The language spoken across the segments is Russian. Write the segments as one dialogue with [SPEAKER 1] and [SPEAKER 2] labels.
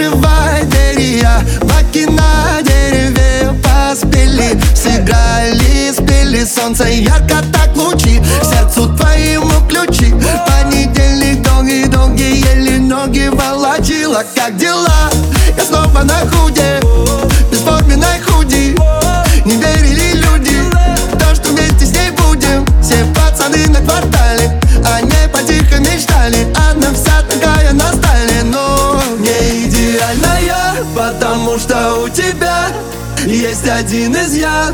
[SPEAKER 1] Открывай двери, я баки на дереве поспели. Сыграли, спели, солнце ярко так лучи. Сердцу твоему ключи. Понедельник долгий-долгий, еле ноги волочила. Как дела? Я снова на худе Потому что у тебя Есть один изъян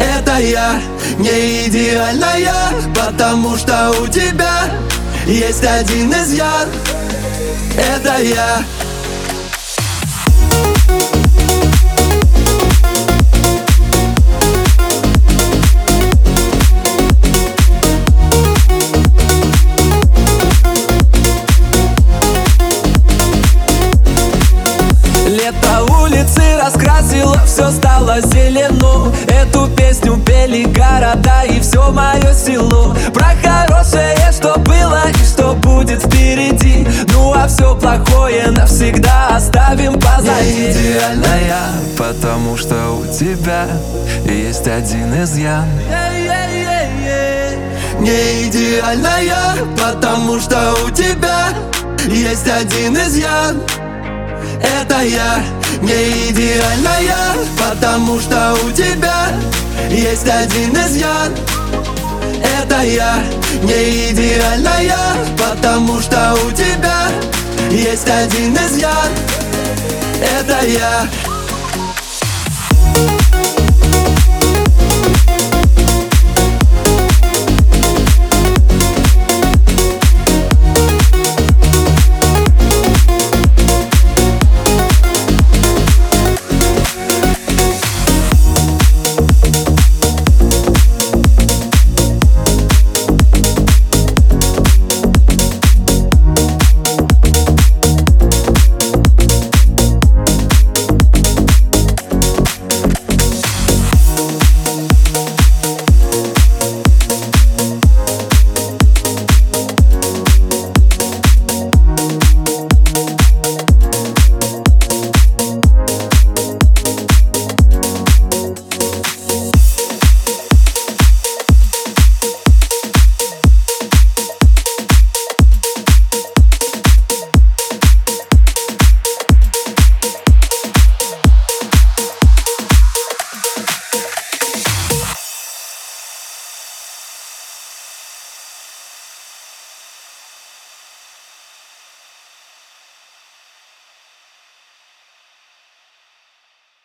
[SPEAKER 1] это я не идеальная Потому что у тебя есть один изъян Это я
[SPEAKER 2] Лето улицы раскрасило, все стало зелено. Эту песню пели города и все мое село. Про хорошее, что было и что будет впереди. Ну а все плохое навсегда оставим позади.
[SPEAKER 1] Идеальная
[SPEAKER 3] Потому что у тебя есть один изъян
[SPEAKER 1] Не идеальная Потому что у тебя Есть один изъян Это я Не идеальная Потому что у тебя Есть один изъян. Это я Не идеальная Потому что у тебя Есть один изъян. Это я